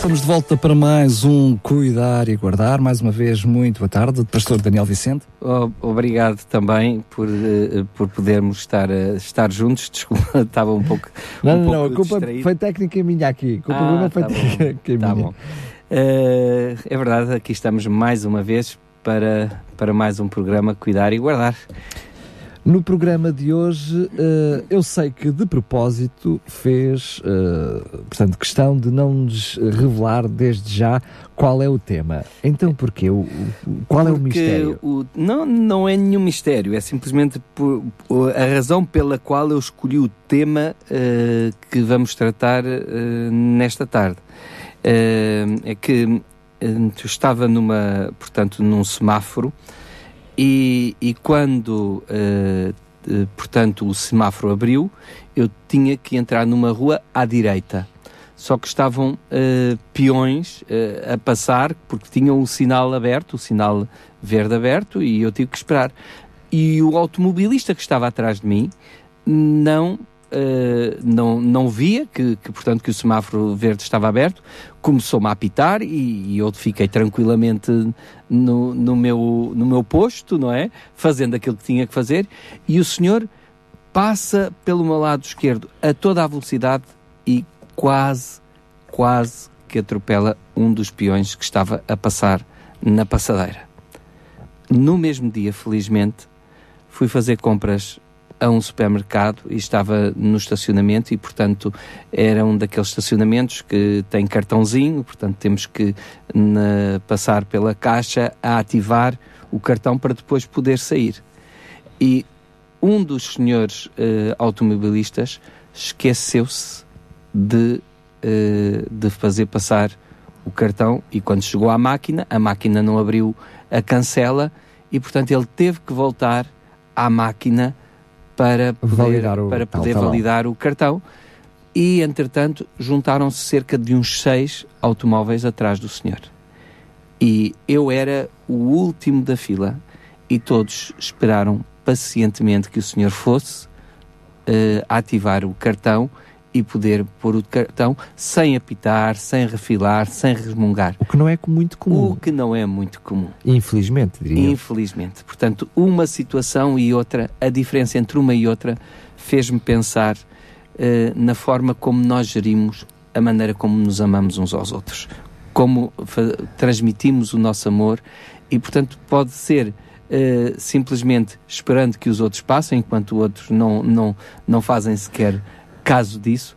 Estamos de volta para mais um Cuidar e Guardar. Mais uma vez, muito boa tarde, Pastor Daniel Vicente. Obrigado também por, uh, por podermos estar, uh, estar juntos. Desculpa, estava um pouco. Não, um não, não, a pouco culpa distraído. foi técnica minha aqui. A culpa Ah, não foi tá bom, técnica tá minha. bom. Uh, é verdade, aqui estamos mais uma vez para, para mais um programa Cuidar e Guardar. No programa de hoje, eh, eu sei que de propósito fez, eh, portanto, questão de não nos revelar desde já qual é o tema. Então, porquê? O, qual é o Porque mistério? o- não, não é nenhum mistério, é simplesmente por, a razão pela qual eu escolhi o tema eh, que vamos tratar nesta tarde. É que eu estava numa, portanto, num semáforo e, e quando, eh, portanto, o semáforo abriu, eu tinha que entrar numa rua à direita. Só que estavam eh, peões eh, a passar porque tinham o sinal aberto, o sinal verde aberto, e eu tive que esperar. E o automobilista que estava atrás de mim não, não, não via que, que, portanto, que o semáforo verde estava aberto, começou-me a apitar e, e eu fiquei tranquilamente no, no, meu, no meu posto, não é? Fazendo aquilo que tinha que fazer, e o senhor passa pelo meu lado esquerdo a toda a velocidade e quase, quase que atropela um dos peões que estava a passar na passadeira. No mesmo dia, felizmente, fui fazer compras a um supermercado e estava no estacionamento e, portanto, era um daqueles estacionamentos que tem cartãozinho, portanto, temos que na- passar pela caixa a ativar o cartão para depois poder sair. E um dos senhores eh, automobilistas esqueceu-se de, eh, de fazer passar o cartão e quando chegou à máquina, a máquina não abriu a cancela e, portanto, ele teve que voltar à máquina para poder, Validar o- para poder tá bom. validar o cartão. E, entretanto, juntaram-se cerca de uns seis automóveis atrás do senhor. E eu era o último da fila e todos esperaram pacientemente que o senhor fosse eh, ativar o cartão e poder pôr o cartão sem apitar, sem refilar, sem resmungar. O que não é muito comum, O que não é muito comum. infelizmente, diria. eu. Infelizmente. Portanto, uma situação e outra, a diferença entre uma e outra, fez-me pensar eh, na forma como nós gerimos a maneira como nos amamos uns aos outros. Como transmitimos o nosso amor e, portanto, pode ser eh, simplesmente esperando que os outros passem, enquanto outros não, não, não fazem sequer caso disso,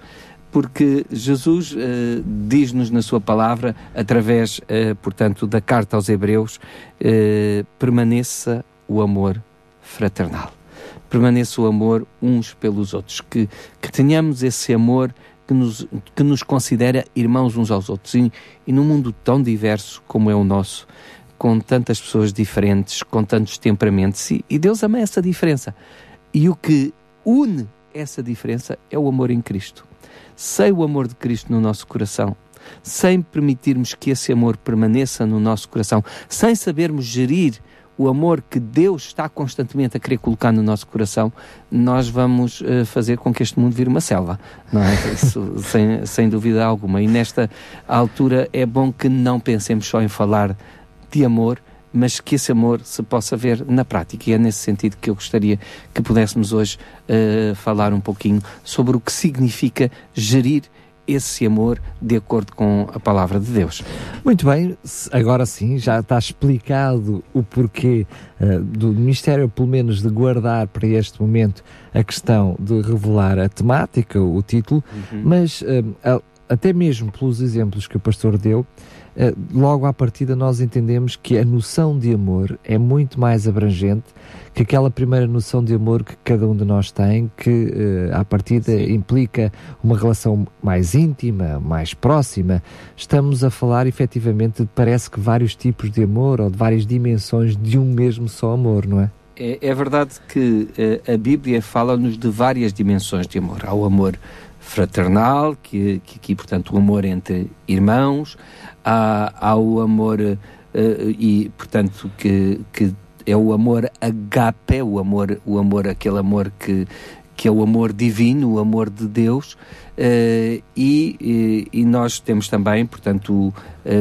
porque Jesus eh, diz-nos na sua palavra, através, eh, portanto, da carta aos Hebreus, eh, permaneça o amor fraternal. Permaneça o amor uns pelos outros. Que, que tenhamos esse amor que nos, que nos considera irmãos uns aos outros. E, e num mundo tão diverso como é o nosso, com tantas pessoas diferentes, com tantos temperamentos, e, e Deus ama essa diferença. E o que une essa diferença é o amor em Cristo. Sem o amor de Cristo no nosso coração, sem permitirmos que esse amor permaneça no nosso coração, sem sabermos gerir o amor que Deus está constantemente a querer colocar no nosso coração, nós vamos eh, fazer com que este mundo vire uma selva, não é? Isso, sem, sem dúvida alguma. E nesta altura é bom que não pensemos só em falar de amor, mas que esse amor se possa ver na prática. E é nesse sentido que eu gostaria que pudéssemos hoje eh, falar um pouquinho sobre o que significa gerir esse amor de acordo com a palavra de Deus. Muito bem, agora sim, já está explicado o porquê eh, do Ministério, pelo menos, de guardar para este momento a questão de revelar a temática, o título, mas eh, a- até mesmo pelos exemplos que o pastor deu, logo à partida nós entendemos que a noção de amor é muito mais abrangente que aquela primeira noção de amor que cada um de nós tem, que eh, à partida implica uma relação mais íntima, mais próxima. Estamos a falar efetivamente, de, parece que vários tipos de amor ou de várias dimensões de um mesmo só amor, não é? É, é verdade que uh, a Bíblia fala-nos de várias dimensões de amor. Há o amor fraternal, que, que aqui, portanto, o amor entre irmãos, há, há o amor, uh, e, portanto, que, que é o amor agape, o amor, o amor, aquele amor que, que é o amor divino, o amor de Deus, uh, e, e, e, nós temos também, portanto, uh,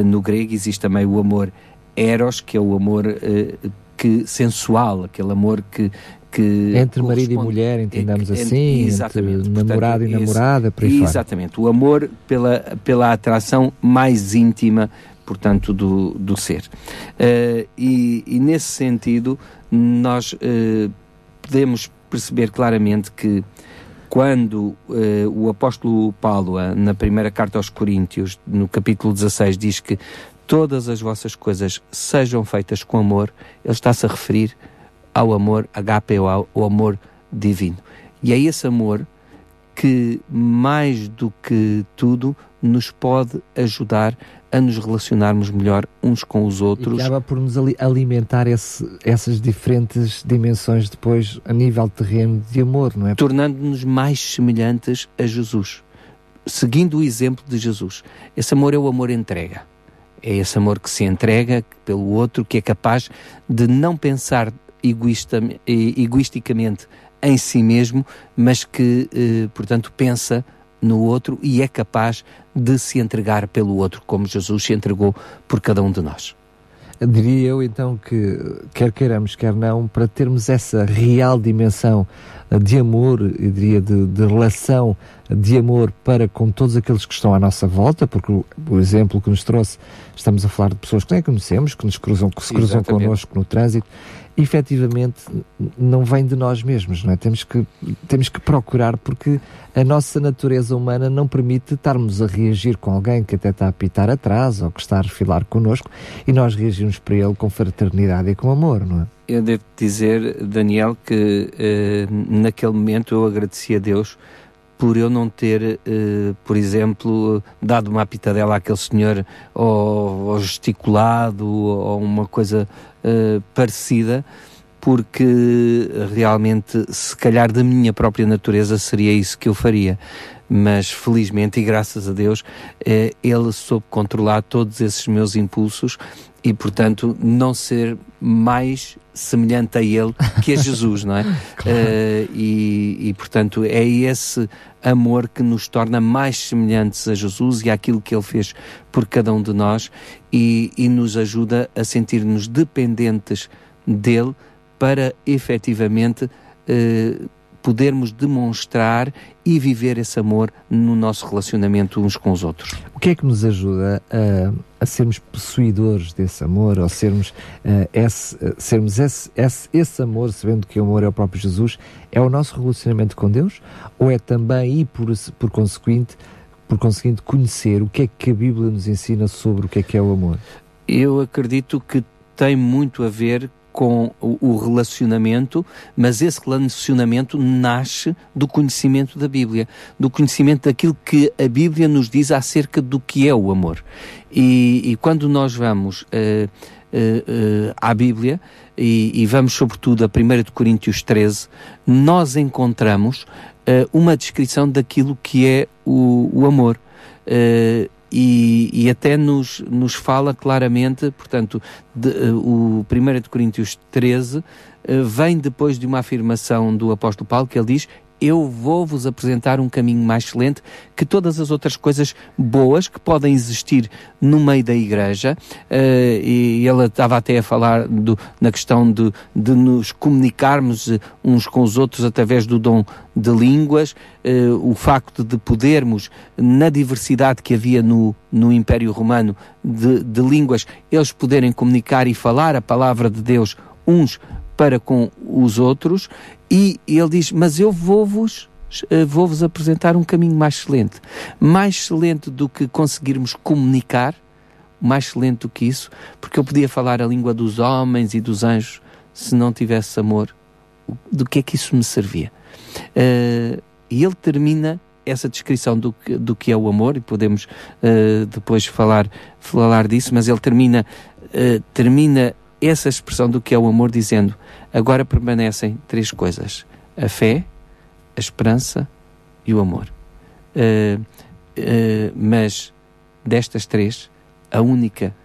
no grego existe também o amor eros, que é o amor uh, que sensual, aquele amor que, que entre marido e mulher, entendamos é, assim, exatamente, entre namorado portanto, e namorada, por aí Exatamente, fora. o amor pela, pela atração mais íntima, portanto, do, do ser. Uh, e, e, nesse sentido, nós uh, podemos perceber claramente que quando uh, o apóstolo Paulo, na primeira carta aos Coríntios, no capítulo 16, diz que todas as vossas coisas sejam feitas com amor, ele está-se a referir ao amor agape, ao, ao amor divino. E é esse amor que, mais do que tudo, nos pode ajudar a nos relacionarmos melhor uns com os outros. E acaba por nos alimentar esse, essas diferentes dimensões depois a nível terreno de amor, não é? Tornando-nos mais semelhantes a Jesus, seguindo o exemplo de Jesus. Esse amor é o amor entrega. É esse amor que se entrega pelo outro, que é capaz de não pensar egoisticamente em si mesmo, mas que, eh, portanto, pensa no outro e é capaz de se entregar pelo outro, como Jesus se entregou por cada um de nós. Diria eu então que, quer queiramos, quer não, para termos essa real dimensão de amor, eu diria de, de, relação de amor para com todos aqueles que estão à nossa volta, porque o, o exemplo que nos trouxe, estamos a falar de pessoas que nem conhecemos, que nos cruzam, que se cruzam Exatamente. connosco no trânsito, efetivamente não vem de nós mesmos, não é? Temos que, temos que procurar porque a nossa natureza humana não permite estarmos a reagir com alguém que até está a pitar atrás ou que está a refilar connosco e nós reagimos para ele com fraternidade e com amor, não é? Eu devo dizer, Daniel, que eh, naquele momento eu agradeci a Deus por eu não ter, eh, por exemplo, dado uma pitadela àquele senhor ou, ou gesticulado ou uma coisa eh, parecida, porque realmente, se calhar da minha própria natureza, seria isso que eu faria. Mas felizmente e graças a Deus, eh, ele soube controlar todos esses meus impulsos e, portanto, não ser mais semelhante a ele que a Jesus, não é? claro. uh, e, e, portanto, é esse amor que nos torna mais semelhantes a Jesus e àquilo que ele fez por cada um de nós e, e nos ajuda a sentir-nos dependentes dele para efetivamente uh, podermos demonstrar e viver esse amor no nosso relacionamento uns com os outros. O que é que nos ajuda a, a sermos possuidores desse amor, ou sermos, uh, esse, uh, sermos esse, esse, esse amor, sabendo que o amor é o próprio Jesus, é o nosso relacionamento com Deus? Ou é também, e por, por conseguinte, por conseguinte, conhecer o que é que a Bíblia nos ensina sobre o que é que é o amor? Eu acredito que tem muito a ver com o relacionamento, mas esse relacionamento nasce do conhecimento da Bíblia, do conhecimento daquilo que a Bíblia nos diz acerca do que é o amor. E, e quando nós vamos uh, uh, uh, à Bíblia e, e, vamos sobretudo a 1 Coríntios 13, nós encontramos uma descrição daquilo que é o, o amor. E, e até nos, nos fala claramente, portanto, de, uh, o 1 de Coríntios 13 uh, eh, vem depois de uma afirmação do apóstolo Paulo que ele diz eu vou-vos apresentar um caminho mais excelente que todas as outras coisas boas que podem existir no meio da igreja. Uh, e ele estava até a falar do, na questão de, de nos comunicarmos uns com os outros através do dom de línguas, uh, o facto de podermos, na diversidade que havia no, no Império Romano de, de línguas, eles poderem comunicar e falar a palavra de Deus uns para com os outros, e ele diz: Mas eu vou-vos eh, vou-vos apresentar um caminho mais excelente. Mais excelente do que conseguirmos comunicar, mais excelente do que isso, porque eu podia falar a língua dos homens e dos anjos se não tivesse amor. Do que é que isso me servia? Uh, e ele termina essa descrição do, do que é o amor, e podemos uh, depois falar, falar disso, mas ele termina, uh, termina essa expressão do que é o amor, dizendo: agora permanecem três coisas: a fé, a esperança e o amor. Uh, uh, mas destas três, a única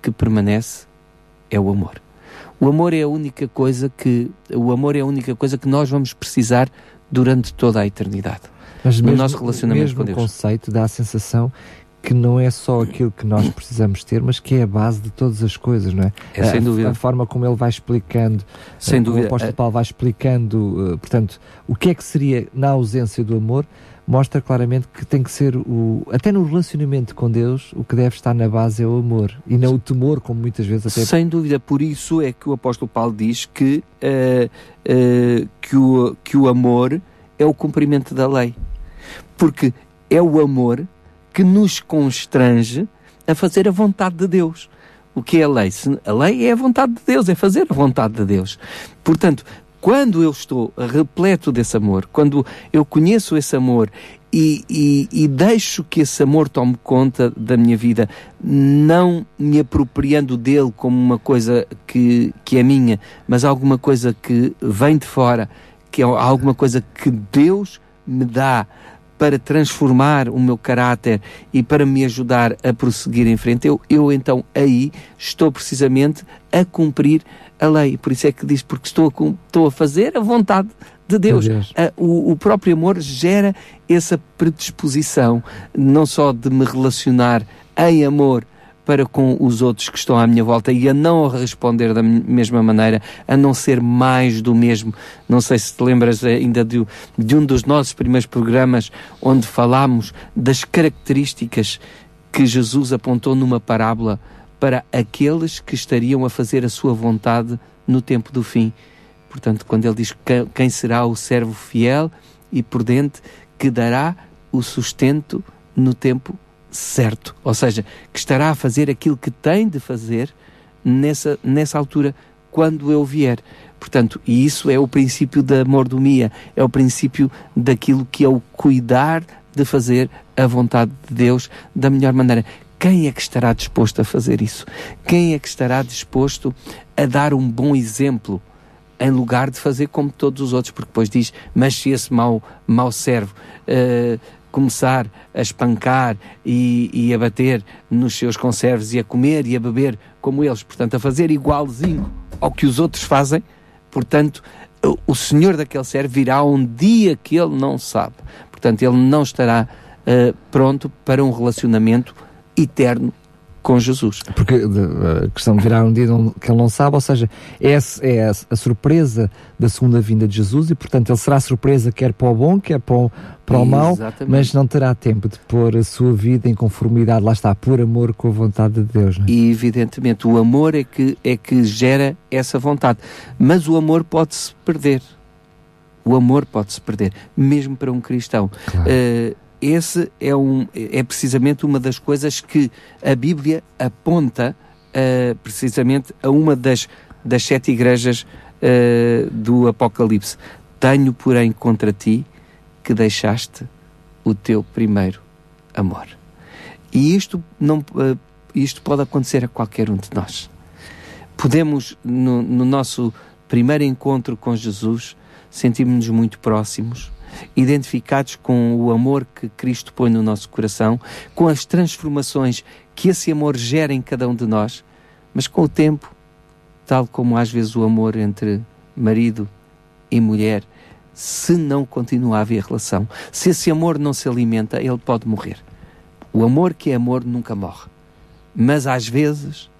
que permanece é o amor. O amor é a única coisa que o amor é a única coisa que nós vamos precisar durante toda a eternidade. Mas no mesmo, nosso relacionamento mesmo com Deus. O conceito dá a sensação que não é só aquilo que nós precisamos ter, mas que é a base de todas as coisas, não é? é sem a, dúvida. A forma como ele vai explicando, sem uh, dúvida. o apóstolo Paulo vai explicando, uh, portanto, o que é que seria na ausência do amor, mostra claramente que tem que ser o até no relacionamento com Deus o que deve estar na base é o amor e não o temor como muitas vezes até sem dúvida por isso é que o apóstolo Paulo diz que uh, uh, que o que o amor é o cumprimento da lei porque é o amor que nos constrange a fazer a vontade de Deus. O que é a lei? A lei é a vontade de Deus, é fazer a vontade de Deus. Portanto, quando eu estou repleto desse amor, quando eu conheço esse amor e, e, e, deixo que esse amor tome conta da minha vida, não me apropriando dele como uma coisa que, que é minha, mas alguma coisa que vem de fora, que é alguma coisa que Deus me dá para transformar o meu caráter e para me ajudar a prosseguir em frente, eu, eu então aí estou precisamente a cumprir a lei. Por isso é que diz, porque estou a, estou a fazer a vontade de Deus. Deus. o, o, próprio amor gera essa predisposição, não só de me relacionar em amor para com os outros que estão à minha volta e a não responder da mesma maneira, a não ser mais do mesmo. Não sei se te lembras ainda de, de um dos nossos primeiros programas onde falámos das características que Jesus apontou numa parábola para aqueles que estariam a fazer a sua vontade no tempo do fim. Portanto, quando ele diz quem será o servo fiel e prudente que dará o sustento no tempo certo, ou seja, que estará a fazer aquilo que tem de fazer nessa, nessa altura, quando eu vier. Portanto, e isso é o princípio da mordomia, é o princípio daquilo que é o cuidar de fazer a vontade de Deus da melhor maneira. Quem é que estará disposto a fazer isso? Quem é que estará disposto a dar um bom exemplo em lugar de fazer como todos os outros? Porque depois diz, mas se esse mau, mau servo uh, começar a espancar e, e, a bater nos seus conservos e a comer e a beber como eles, portanto, a fazer igualzinho ao que os outros fazem, portanto, o Senhor daquele ser virá um dia que ele não sabe. Portanto, ele não estará uh, pronto para um relacionamento eterno com Jesus. Porque a questão de virar um dia que ele não sabe, ou seja, é, é a, surpresa da segunda vinda de Jesus e, portanto, ele será surpresa quer para o bom, quer para o, para o mal, mas não terá tempo de pôr a sua vida em conformidade, lá está, por amor com a vontade de Deus. É? E, evidentemente, o amor é que, é que gera essa vontade. Mas o amor pode-se perder. O amor pode-se perder, mesmo para um cristão. Claro. Uh, esse é, um, é precisamente uma das coisas que a Bíblia aponta uh, precisamente a uma das, das sete igrejas uh, do Apocalipse. Tenho, porém, contra ti que deixaste o teu primeiro amor. E isto, não, uh, isto pode acontecer a qualquer um de nós. Podemos, no, no nosso primeiro encontro com Jesus, sentirmos-nos muito próximos, identificados com o amor que Cristo põe no nosso coração, com as transformações que esse amor gera em cada um de nós, mas com o tempo, tal como às vezes o amor entre marido e mulher, se não continua a haver relação, se esse amor não se alimenta, ele pode morrer. O amor que é amor nunca morre. Mas às vezes,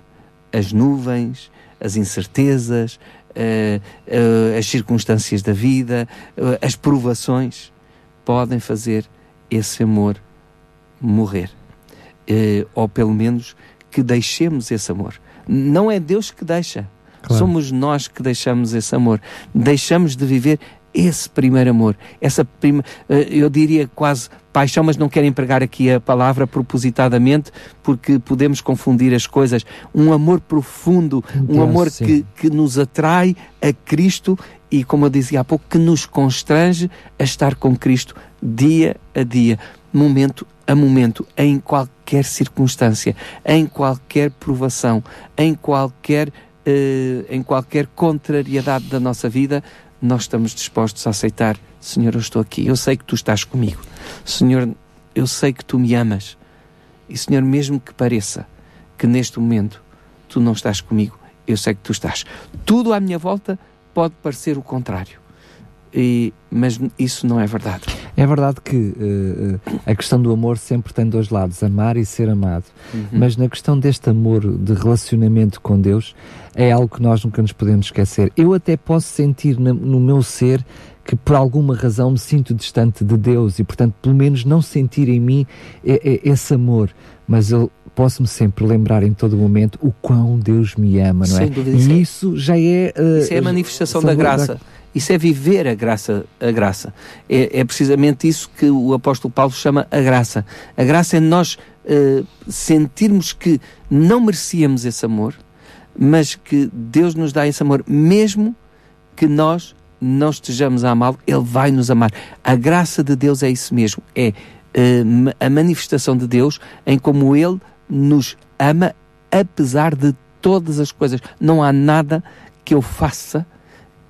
as nuvens, as incertezas, as circunstâncias da vida, uh, as provações, podem fazer esse amor morrer. ou pelo menos que deixemos esse amor. Não é Deus que deixa, claro. somos nós que deixamos esse amor. Deixamos de viver esse primeiro amor, essa prima, eu diria quase paixão, mas não quero empregar aqui a palavra propositadamente, porque podemos confundir as coisas. Um amor profundo, um Deus, amor que, que nos atrai a Cristo e, como eu dizia há pouco, que nos constrange a estar com Cristo dia a dia, momento a momento, em qualquer circunstância, em qualquer provação, em qualquer uh, em qualquer contrariedade da nossa vida, nós estamos dispostos a aceitar: Senhor, eu estou aqui, eu sei que tu estás comigo. Senhor, eu sei que tu me amas. E Senhor, mesmo que pareça que neste momento tu não estás comigo, eu sei que tu estás. Tudo à minha volta pode parecer o contrário. E, mas isso não é verdade. É verdade que uh, a questão do amor sempre tem dois lados, amar e ser amado. Uhum. Mas na questão deste amor, de relacionamento com Deus, é algo que nós nunca nos podemos esquecer. Eu até posso sentir no, meu ser que por alguma razão me sinto distante de Deus e, portanto, pelo menos não sentir em mim esse amor. Mas eu posso-me sempre lembrar em todo momento o quão Deus me ama, não é? Dúvida, e isso, já é. Uh, isso é a manifestação da graça. Da... Isso é viver a graça. A graça. É, é, precisamente isso que o apóstolo Paulo chama a graça. A graça é nós uh, sentirmos que não merecíamos esse amor, mas que Deus nos dá esse amor, mesmo que nós não estejamos a amá-lo, Ele vai nos amar. A graça de Deus é isso mesmo. É uh, a manifestação de Deus em como Ele nos ama apesar de todas as coisas. Não há nada que eu faça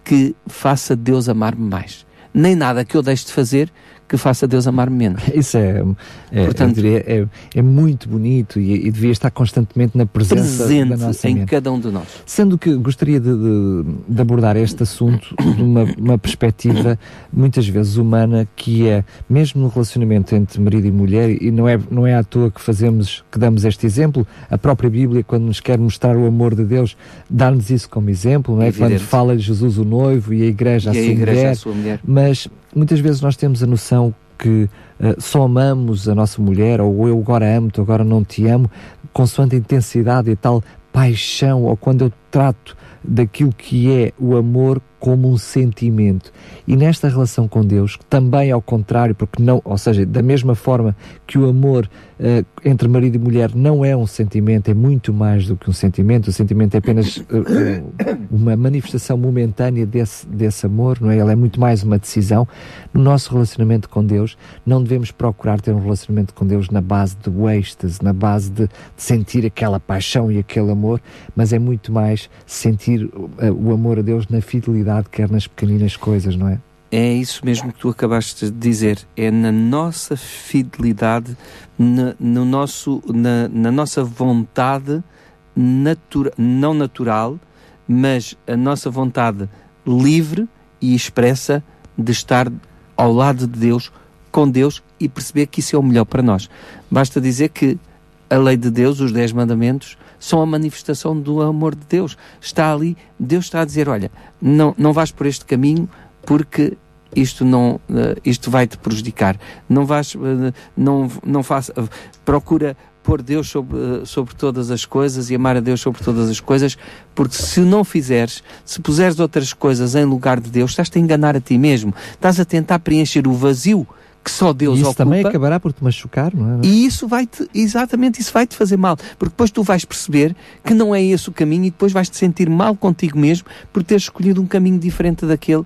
que faça Deus amar-me mais. Nem nada que eu deixe de fazer que faça Deus amar menos. Isso é, é, Portanto, diria, é, é, muito bonito e, e, devia estar constantemente na presença presente da nossa em mente. cada um de nós. Sendo que gostaria de, de, de abordar este assunto de uma, uma, perspectiva muitas vezes humana, que é mesmo no relacionamento entre marido e mulher, e não é, não é à toa que fazemos, que damos este exemplo, a própria Bíblia, quando nos quer mostrar o amor de Deus, dá-nos isso como exemplo, não é? Quando fala de Jesus o noivo e a igreja, e a, a, sua, igreja mulher, a sua mulher. Mas muitas vezes nós temos a noção que uh, só amamos a nossa mulher, ou eu agora amo-te, agora não te amo, consoante a intensidade e tal paixão, ou quando eu trato daquilo que é o amor como um sentimento. E nesta relação com Deus, também ao contrário, porque não, ou seja, da mesma forma que o amor entre marido e mulher não é um sentimento, é muito mais do que um sentimento. O sentimento é apenas uh, uma manifestação momentânea desse, desse amor, não é? Ele é muito mais uma decisão. No nosso relacionamento com Deus, não devemos procurar ter um relacionamento com Deus na base do êxtase, na base de, de sentir aquela paixão e aquele amor, mas é muito mais sentir o amor a Deus na fidelidade quer nas pequeninas coisas, não é? É isso mesmo que tu acabaste de dizer. É na nossa fidelidade, na, no nosso, na, na nossa vontade natura, não natural, mas a nossa vontade livre e expressa de estar ao lado de Deus, com Deus e perceber que isso é o melhor para nós. Basta dizer que a lei de Deus, os dez mandamentos, são a manifestação do amor de Deus. Está ali, Deus está a dizer: olha, não, não vais por este caminho porque isto não uh, isto vai te prejudicar não vais uh, não não faça uh, procura pôr Deus sobre, sobre todas as coisas e amar a Deus sobre todas as coisas, porque se não fizeres, se puseres outras coisas em lugar de Deus, estás-te a enganar a ti mesmo, estás a tentar preencher o vazio que só Deus e isso ocupa. também acabará por te machucar, não é? E isso vai-te, exatamente, isso vai-te fazer mal. Porque depois tu vais perceber que não é esse o caminho e depois vais-te sentir mal contigo mesmo por teres escolhido um caminho diferente daquele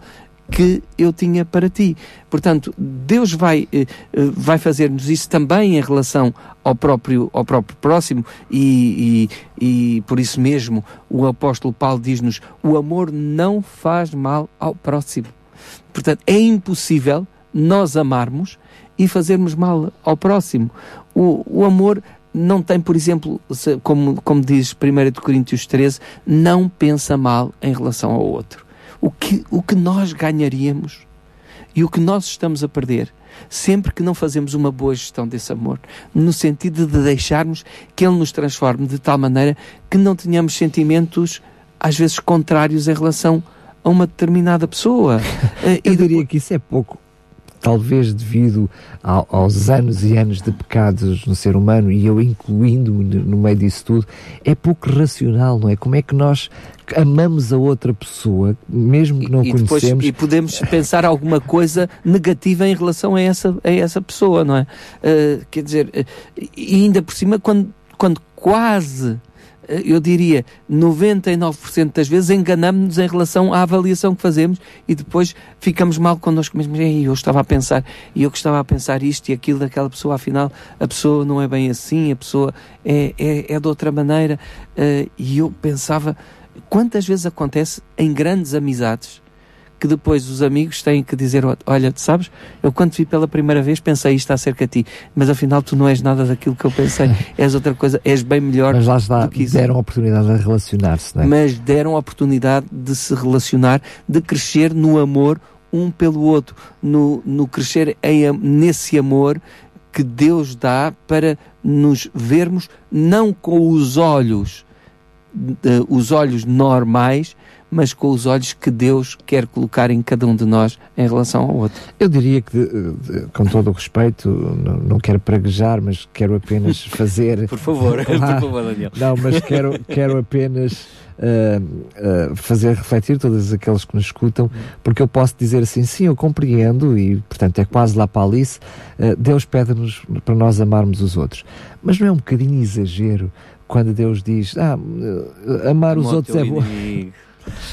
que eu tinha para ti. Portanto, Deus vai, eh, eh, vai fazer-nos isso também em relação ao próprio, ao próprio próximo, e, e, e por isso mesmo o apóstolo Paulo diz-nos: o amor não faz mal ao próximo. Portanto, é impossível nós amarmos e fazermos mal ao próximo. O, o amor não tem, por exemplo, como, como diz 1 Coríntios 13, não pensa mal em relação ao outro. O que, o que nós ganharíamos e o que nós estamos a perder sempre que não fazemos uma boa gestão desse amor, no sentido de deixarmos que ele nos transforme de tal maneira que não tenhamos sentimentos às vezes contrários em relação a uma determinada pessoa. Eu diria que isso é pouco talvez devido ao, aos anos e anos de pecados no ser humano, e eu incluindo-me no meio disso tudo, é pouco racional, não é? Como é que nós amamos a outra pessoa, mesmo que não e, conhecemos. Depois, e podemos pensar alguma coisa negativa em relação a essa, a essa pessoa, não é? Uh, quer dizer, uh, e ainda por cima, quando, quando quase eu diria, 99% das vezes enganamos-nos em relação à avaliação que fazemos e depois ficamos mal connosco mesmos. eu estava a pensar, e eu que estava a pensar isto e aquilo daquela pessoa, afinal, a pessoa não é bem assim, a pessoa é, é, é de outra maneira. Uh, e eu pensava, Quantas vezes acontece em grandes amizades que depois os amigos têm que dizer: Olha, tu sabes, eu quando te vi pela primeira vez pensei isto acerca de ti, mas afinal tu não és nada daquilo que eu pensei, és outra coisa, és bem melhor. Mas lá está, deram a oportunidade de relacionar-se, não é? Mas deram a oportunidade de se relacionar, de crescer no amor um pelo outro, no, no crescer em, nesse amor que Deus dá para nos vermos não com os olhos, os olhos normais, mas com os olhos que Deus quer colocar em cada um de nós em relação ao outro. Eu diria que, com todo o respeito, não, não quero praguejar, mas quero apenas fazer. por favor, por favor, Daniel. Não, mas quero, quero apenas. Uh, uh, fazer refletir todos aqueles que nos escutam, porque eu posso dizer assim, sim, eu compreendo, e portanto é quase lá para Alice, uh, Deus pede-nos para nós amarmos os outros. Mas não é um bocadinho exagero quando Deus diz, ah, amar os outros é bom.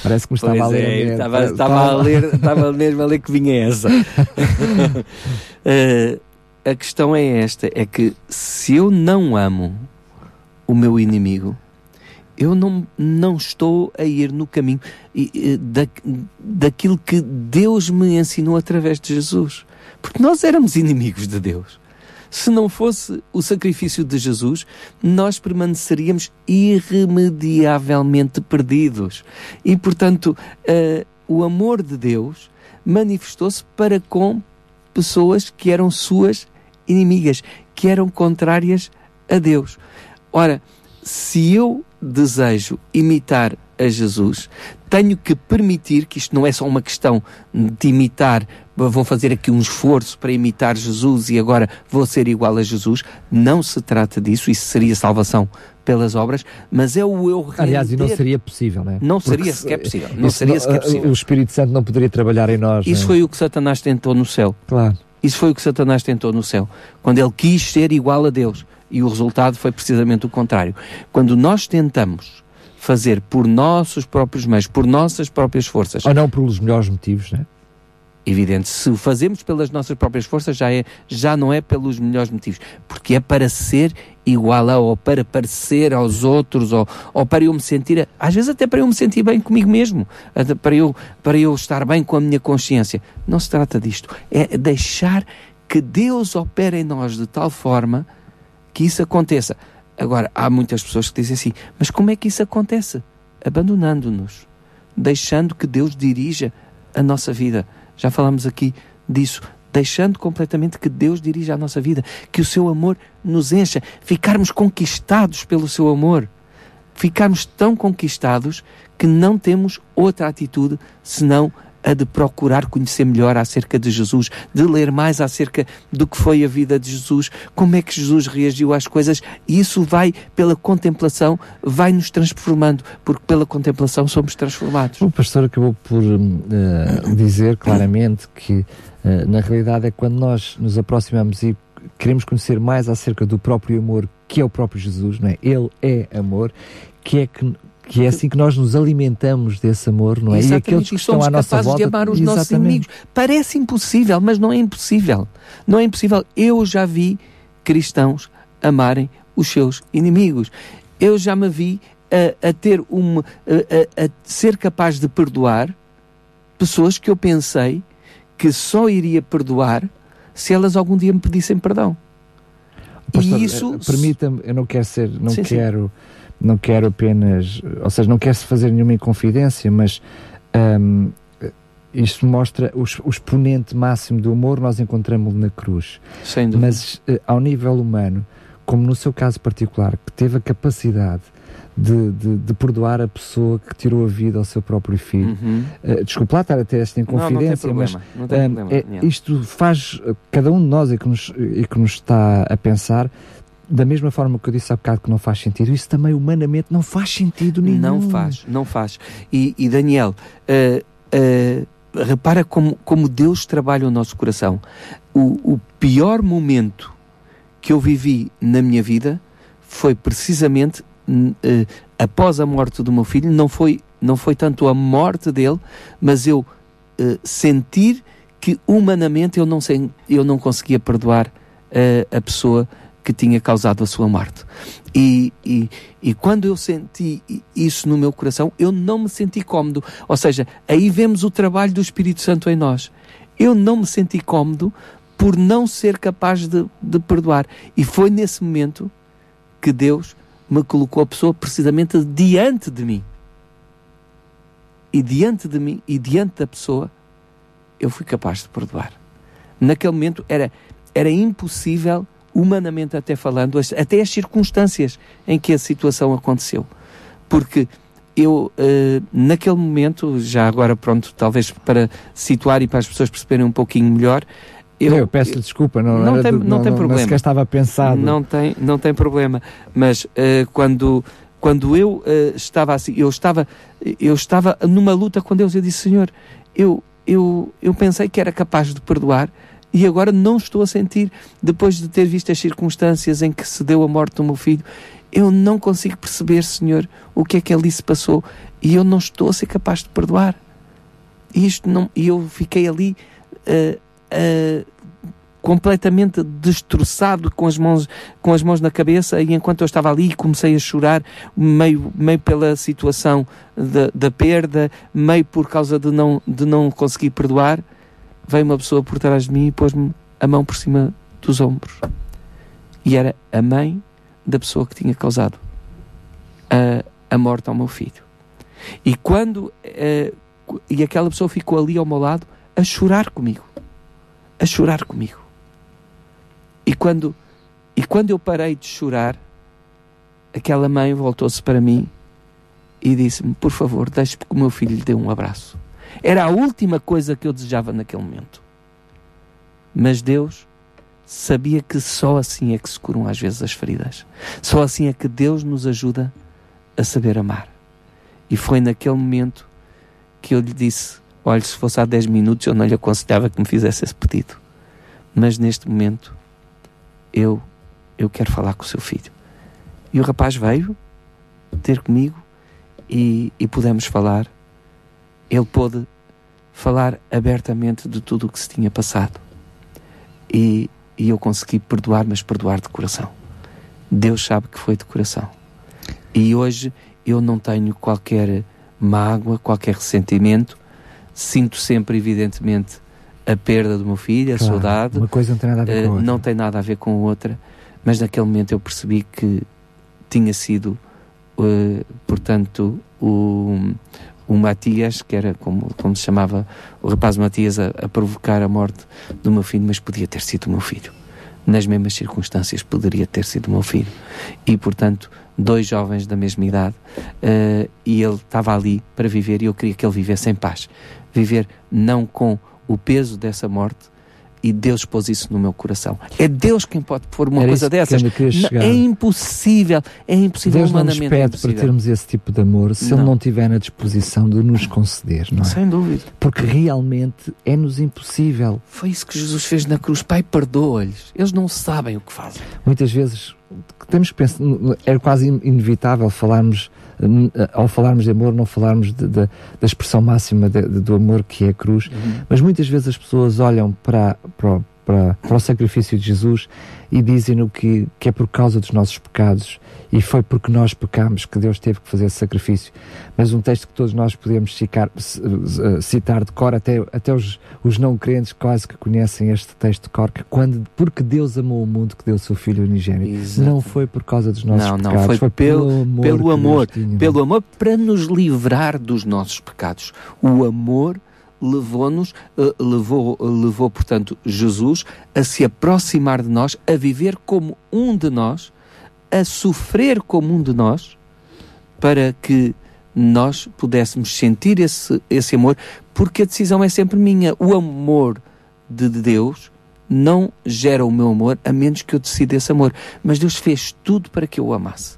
Parece que me estava pois a ler. É, estava, estava, a ler, estava mesmo a ler que vinha essa. uh, a questão é esta: é que se eu não amo o meu inimigo, eu não, não estou a ir no caminho da, daquilo que Deus me ensinou através de Jesus. Porque nós éramos inimigos de Deus. Se não fosse o sacrifício de Jesus, nós permaneceríamos irremediavelmente perdidos. E, portanto, uh, o amor de Deus manifestou-se para com pessoas que eram suas inimigas, que eram contrárias a Deus. Ora, se eu desejo imitar a Jesus, tenho que permitir que isto não é só uma questão de imitar, vou fazer aqui um esforço para imitar Jesus e agora vou ser igual a Jesus. Não se trata disso, isso seria salvação pelas obras, mas é o eu render. Aliás, e não seria possível, não é? Não Porque seria sequer possível. Não seria sequer possível. O Espírito Santo não poderia trabalhar em nós. Isso é? foi o que Satanás tentou no céu. Claro. Isso foi o que Satanás tentou no céu. Quando ele quis ser igual a Deus. E o resultado foi precisamente o contrário. Quando nós tentamos fazer por nossos próprios meios, por nossas próprias forças. Ou não pelos melhores motivos, não é? Evidente, se o fazemos pelas nossas próprias forças, já, é, já não é pelos melhores motivos, porque é para ser igual a, ou para parecer aos outros, ou, ou para eu me sentir, às vezes até para eu me sentir bem comigo mesmo, para eu, para eu estar bem com a minha consciência. Não se trata disto, é deixar que Deus opere em nós de tal forma que isso aconteça. Agora, há muitas pessoas que dizem assim: mas como é que isso acontece? Abandonando-nos, deixando que Deus dirija a nossa vida. Já falamos aqui disso. Deixando completamente que Deus dirija a nossa vida, que o seu amor nos encha, ficarmos conquistados pelo seu amor, ficarmos tão conquistados que não temos outra atitude senão a de procurar conhecer melhor acerca de Jesus, de ler mais acerca do que foi a vida de Jesus, como é que Jesus reagiu às coisas, e isso vai, pela contemplação, vai nos transformando, porque pela contemplação somos transformados. O pastor acabou por uh, dizer claramente que, uh, na realidade, é quando nós nos aproximamos e queremos conhecer mais acerca do próprio amor, que é o próprio Jesus, não é? Ele é amor, que é que que é assim que nós nos alimentamos desse amor, não é? Exatamente, e aqueles que estão à nossa volta, de amar os exatamente. nossos inimigos. Parece impossível, mas não é impossível. Não é impossível. Eu já vi cristãos amarem os seus inimigos. Eu já me vi a, a ter uma a, a, a ser capaz de perdoar pessoas que eu pensei que só iria perdoar se elas algum dia me pedissem perdão. Pastor, e isso eh, permita-me, eu não quero ser, não sim, quero sim não quero apenas, ou seja, não quero-se fazer nenhuma inconfidência, mas um, isto mostra o, o, exponente máximo do amor, nós encontramos na cruz. Sem dúvida. Mas uh, ao nível humano, como no seu caso particular, que teve a capacidade de, de, de, perdoar a pessoa que tirou a vida ao seu próprio filho. Uhum. Uh, desculpe lá estar a ter esta inconfidência, não, não mas uh, é, isto faz cada um de nós e que nos, e que nos está a pensar da mesma forma que eu disse há bocado que não faz sentido, isso também humanamente não faz sentido nenhum. Não faz, não faz. E, e Daniel, uh, uh, repara como, como Deus trabalha o nosso coração. O, o pior momento que eu vivi na minha vida foi precisamente uh, após a morte do meu filho. Não foi, não foi tanto a morte dele, mas eu sentir que humanamente eu não, sei, eu não conseguia perdoar a pessoa que tinha causado a sua morte. E, e, e, quando eu senti isso no meu coração, eu não me senti cómodo. Ou seja, aí vemos o trabalho do Espírito Santo em nós. Eu não me senti cómodo por não ser capaz de, de perdoar. E foi nesse momento que Deus me colocou a pessoa precisamente diante de mim. E diante de mim e diante da pessoa, eu fui capaz de perdoar. Naquele momento era, era impossível humanamente até falando, até as circunstâncias em que a situação aconteceu. Porque eu, uh, naquele momento, já agora pronto, talvez para situar e para as pessoas perceberem um pouquinho melhor, eu, eu peço desculpa, não, não, tem, não, não, tem problema. Não estava pensado. Não tem, não tem problema. Mas uh, quando, quando eu uh, estava assim, eu estava, eu estava numa luta com Deus, eu disse, Senhor, eu, eu, eu pensei que era capaz de perdoar, e agora não estou a sentir, depois de ter visto as circunstâncias em que se deu a morte do meu filho, eu não consigo perceber, Senhor, o que é que ali se passou. E eu não estou a ser capaz de perdoar. E isto não, eu fiquei ali uh, uh, completamente destroçado com as mãos com as mãos na cabeça. E enquanto eu estava ali comecei a chorar meio meio pela situação da, da perda meio por causa de não de não conseguir perdoar veio uma pessoa por trás de mim e pôs-me a mão por cima dos ombros. E era a mãe da pessoa que tinha causado a, a morte ao meu filho. E quando. Uh, e aquela pessoa ficou ali ao meu lado a chorar comigo. A chorar comigo. E quando, e quando eu parei de chorar, aquela mãe voltou-se para mim e disse-me: Por favor, deixe que o meu filho lhe dê um abraço. Era a última coisa que eu desejava naquele momento. Mas Deus sabia que só assim é que se curam às vezes as feridas. Só assim é que Deus nos ajuda a saber amar. E foi naquele momento que eu lhe disse: Olha, se fosse há 10 minutos eu não lhe aconselhava que me fizesse esse pedido. Mas neste momento eu, eu quero falar com o seu filho. E o rapaz veio ter comigo e, e pudemos falar ele pôde falar abertamente de tudo o que se tinha passado. E, e eu consegui perdoar, mas perdoar de coração. Deus sabe que foi de coração. E hoje eu não tenho qualquer mágoa, qualquer ressentimento. Sinto sempre, evidentemente, a perda do meu filho, a claro, saudade. Uma coisa não tem nada a ver com a eh, outra. Não tem nada a ver com a outra, mas naquele momento eu percebi que tinha sido, uh, portanto, o, o Matias, que era como, como se chamava o rapaz Matias, a, a, provocar a morte do meu filho, mas podia ter sido o meu filho. Nas mesmas circunstâncias, poderia ter sido meu filho. E, portanto, dois jovens da mesma idade, uh, e ele estava ali para viver, e eu queria que ele vivesse em paz. Viver não com o peso dessa morte, e Deus pôs isso no meu coração. É Deus quem pode pôr uma Era coisa dessas. é impossível, é impossível Deus não nos pede para termos esse tipo de amor se não. Ele não tiver na disposição de nos conceder, não é? Sem dúvida. Porque realmente é-nos impossível. Foi isso que Jesus fez na cruz. Pai, perdoa-lhes. Eles não sabem o que fazem. Muitas vezes temos que pensar, é quase inevitável falarmos ao falarmos de amor, não falarmos de, de, da expressão máxima de, do amor que é a cruz, uhum. mas muitas vezes as pessoas olham para, para, para, para o sacrifício de Jesus e dizem-no que, que é por causa dos nossos pecados e foi porque nós pecamos que Deus teve que fazer esse sacrifício. Mas um texto que todos nós podemos citar, citar de cor, até, até os, os não crentes quase que conhecem este texto de cor, que quando, porque Deus amou o mundo que deu o seu Filho unigênito. Não foi por causa dos nossos não, pecados, não, foi, foi pelo, pelo amor, pelo amor, pelo amor para nos livrar dos nossos pecados. O amor levou-nos, uh, levou, levou, portanto, Jesus a se aproximar de nós, a viver como um de nós, a sofrer como um de nós, para que nós pudéssemos sentir esse, esse amor, porque a decisão é sempre minha. O amor de Deus não gera o meu amor, a menos que eu decida esse amor. Mas Deus fez tudo para que eu o amasse.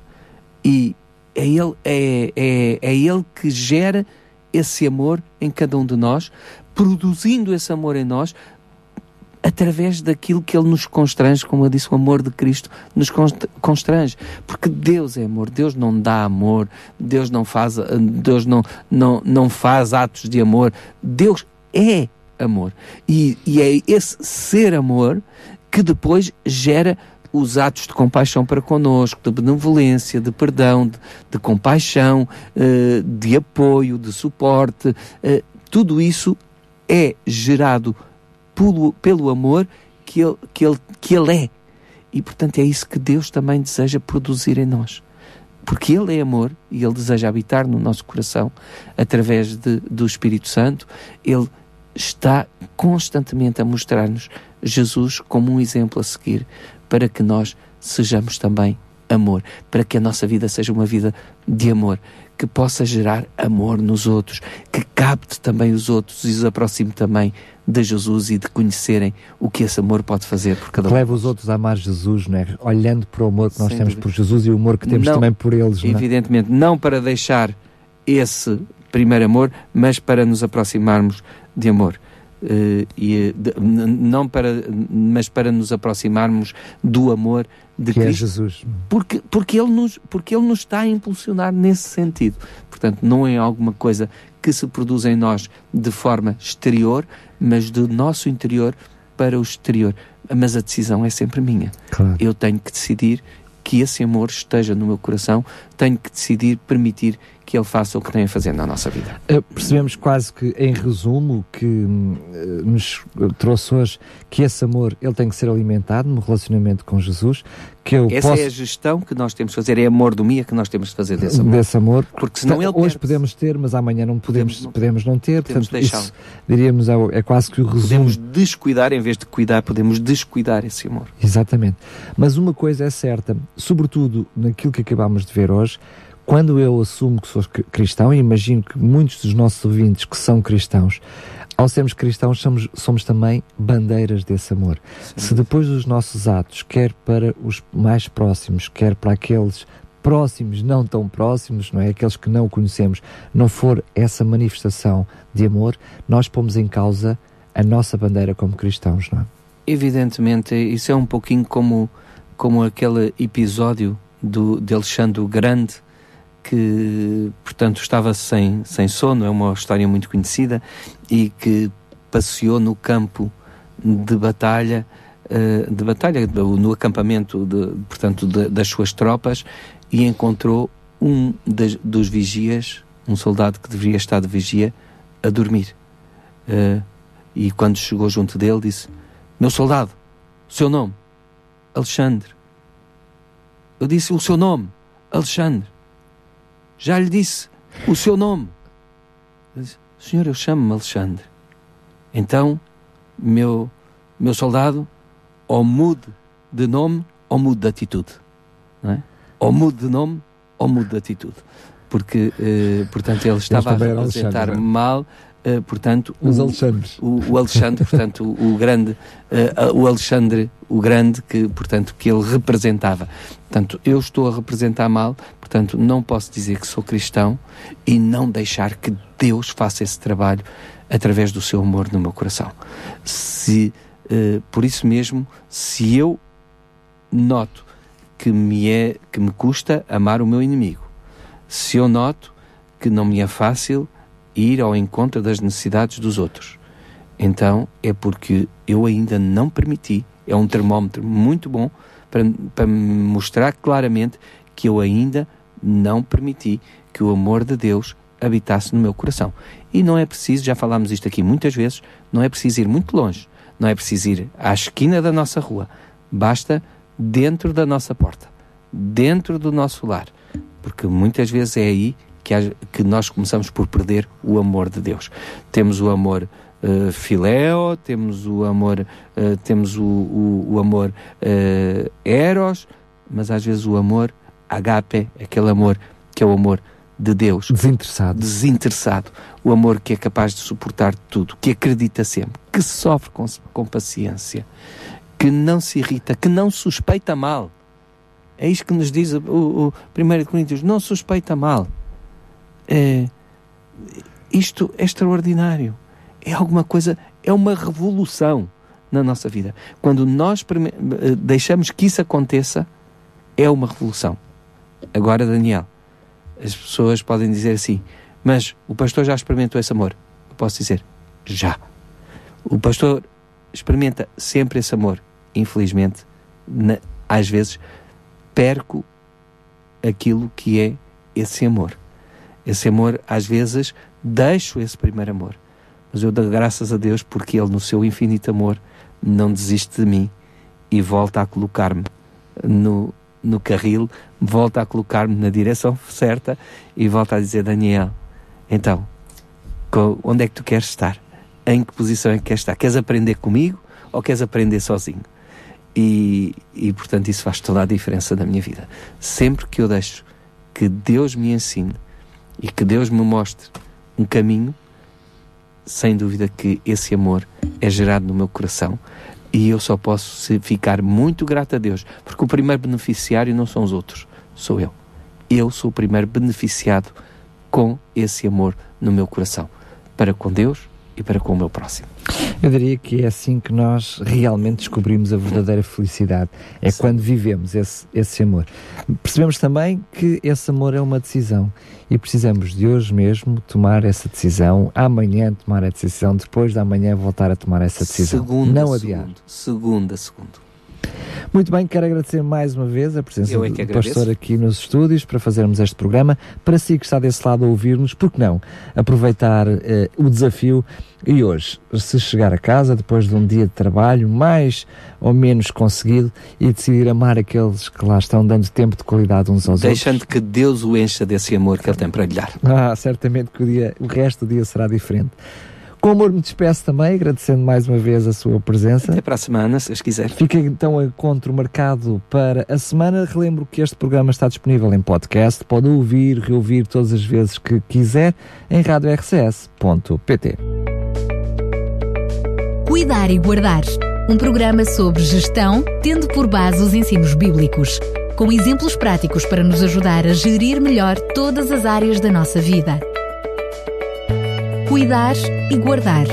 E é Ele, é, é, é ele que gera esse amor em cada um de nós, produzindo esse amor em nós através daquilo que Ele nos constrange, como eu disse, o amor de Cristo nos constrange, porque Deus é amor, Deus não dá amor, Deus não faz, Deus não, não, não faz atos de amor, Deus é amor. E, e é esse ser amor que depois gera os atos de compaixão para conosco, de benevolência, de perdão, de, de compaixão, uh, de apoio, de suporte, uh, tudo isso é gerado pelo, pelo amor que ele, que, ele, que ele é. E portanto é isso que Deus também deseja produzir em nós. Porque Ele é amor e Ele deseja habitar no nosso coração através de, do Espírito Santo. Ele está constantemente a mostrar-nos Jesus como um exemplo a seguir para que nós sejamos também amor, para que a nossa vida seja uma vida de amor, que possa gerar amor nos outros, que capte também os outros e os aproxime também de Jesus e de conhecerem o que esse amor pode fazer por cada um. Leva os outros a amar Jesus, não é? Olhando para o amor que nós Sem temos dúvida. por Jesus e o amor que temos não, também por eles, não é? Evidentemente, não para deixar esse primeiro amor, mas para nos aproximarmos de amor. Uh, e, de, não para, mas para nos aproximarmos do amor de que é Cristo, é Jesus. Porque, porque, ele nos, porque Ele nos está a impulsionar nesse sentido. Portanto, não é alguma coisa que se produz em nós de forma exterior, mas do nosso interior para o exterior. Mas a decisão é sempre minha. Claro. Eu tenho que decidir que esse amor esteja no meu coração, tenho que decidir permitir que Ele faça o que tem a fazer na nossa vida. Uh, percebemos quase que, em resumo, que uh, nos trouxe hoje que esse amor ele tem que ser alimentado no relacionamento com Jesus. Que eu Essa posso... é a gestão que nós temos de fazer, é amor do Mia que nós temos de fazer desse amor. Desse amor. Porque senão ele Hoje podemos ter, mas amanhã não podemos, podemos, podemos não ter. Podemos Portanto, isso, diríamos, é, é quase que o resumo. Podemos descuidar, em vez de cuidar, podemos descuidar esse amor. Exatamente. Mas uma coisa é certa, sobretudo naquilo que acabámos de ver hoje, quando eu assumo que sou cristão, e imagino que muitos dos nossos ouvintes que são cristãos, ao sermos cristãos, somos, somos também bandeiras desse amor. Sim. Se depois dos nossos atos, quer para os mais próximos, quer para aqueles próximos, não tão próximos, não é? Aqueles que não conhecemos, não for essa manifestação de amor, nós pomos em causa a nossa bandeira como cristãos, não é? Evidentemente, isso é um pouquinho como, como aquele episódio do, de Alexandre o Grande, que, portanto, estava sem, sem sono, é uma história muito conhecida, e que passeou no campo de batalha, uh, de batalha, no acampamento, de, portanto, de, das suas tropas, e encontrou um das, dos vigias, um soldado que deveria estar de vigia, a dormir. Uh, e quando chegou junto dele, disse: Meu soldado, seu nome? Alexandre. Eu disse: O seu nome? Alexandre. Já lhe disse o seu nome. Disse, Senhor, eu chamo-me Alexandre. Então, meu, meu soldado, ou mude de nome ou mude de atitude. Não é? Ou mude de nome ou mude de atitude. Porque, eh, portanto, ele estava a representar é? mal Uh, portanto, os o, Alexandres. O, o Alexandre, portanto, o, o grande, uh, o Alexandre, o grande que, portanto, que ele representava. Portanto, eu estou a representar mal, portanto, não posso dizer que sou cristão e não deixar que Deus faça esse trabalho através do seu amor no meu coração. Se, uh, por isso mesmo, se eu noto que me é que me custa amar o meu inimigo, se eu noto que não me é fácil ir ao encontro das necessidades dos outros. Então é porque eu ainda não permiti, é um termómetro muito bom para, para mostrar claramente que eu ainda não permiti que o amor de Deus habitasse no meu coração. E não é preciso, já falámos isto aqui muitas vezes, não é preciso ir muito longe, não é preciso ir à esquina da nossa rua, basta dentro da nossa porta, dentro do nosso lar, porque muitas vezes é aí que, há, que nós começamos por perder o amor de Deus. Temos o amor uh, filéo, temos o amor, uh, temos o, o, o amor uh, eros, mas às vezes o amor agape, aquele amor que é o amor de Deus. Desinteressado. Desinteressado. O amor que é capaz de suportar tudo, que acredita sempre, que sofre com, com paciência, que não se irrita, que não suspeita mal. É isto que nos diz o, o 1 Coríntios: não suspeita mal. É, isto é extraordinário. É alguma coisa, é uma revolução na nossa vida. Quando nós eh, deixamos que isso aconteça, é uma revolução. Agora, Daniel, as pessoas podem dizer assim, mas o pastor já experimentou esse amor. Eu posso dizer, já. O pastor experimenta sempre esse amor. Infelizmente, na, às vezes perco aquilo que é esse amor. Esse amor, às vezes, deixo esse primeiro amor. Mas eu dou graças a Deus porque Ele, no seu infinito amor, não desiste de mim e volta a colocar-me no, no carril, volta a colocar-me na direção certa e volta a dizer: Daniel, então, onde é que tu queres estar? Em que posição é que queres estar? Queres aprender comigo ou queres aprender sozinho? E, e portanto, isso faz toda a diferença na minha vida. Sempre que eu deixo que Deus me ensine e que Deus me mostre um caminho, sem dúvida que esse amor é gerado no meu coração e eu só posso ficar muito grato a Deus, porque o primeiro beneficiário não são os outros, sou eu. Eu sou o primeiro beneficiado com esse amor no meu coração, para com Deus e para com o meu próximo. Eu diria que é assim que nós realmente descobrimos a verdadeira felicidade. É Sim. quando vivemos esse, esse amor. Percebemos também que esse amor é uma decisão e precisamos de hoje mesmo tomar essa decisão, amanhã tomar a decisão, depois da manhã voltar a tomar essa decisão. Segunda, não adiar. Segunda, segunda. Muito bem, quero agradecer mais uma vez a presença é do pastor aqui nos estúdios para fazermos este programa. Para si que está desse lado a ouvir-nos, por que não aproveitar uh, o desafio e hoje, se chegar a casa depois de um dia de trabalho mais ou menos conseguido e decidir amar aqueles que lá estão dando tempo de qualidade uns aos Deixando outros. Deixando que Deus o encha desse amor que Ele tem para lhe dar. Ah, certamente que o, dia, o resto do dia será diferente. Com amor me despeço também, agradecendo mais uma vez a sua presença. Até para a semana, se quiser. Fica então o encontro marcado para a semana. Relembro que este programa está disponível em podcast. Pode ouvir, reouvir todas as vezes que quiser em radiorcs.pt. Cuidar e Guardar. Um programa sobre gestão, tendo por base os ensinos bíblicos, com exemplos práticos para nos ajudar a gerir melhor todas as áreas da nossa vida. Cuidar e Guardar.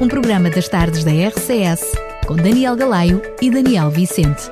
Um programa das tardes da RCS, com Daniel Galaio e Daniel Vicente.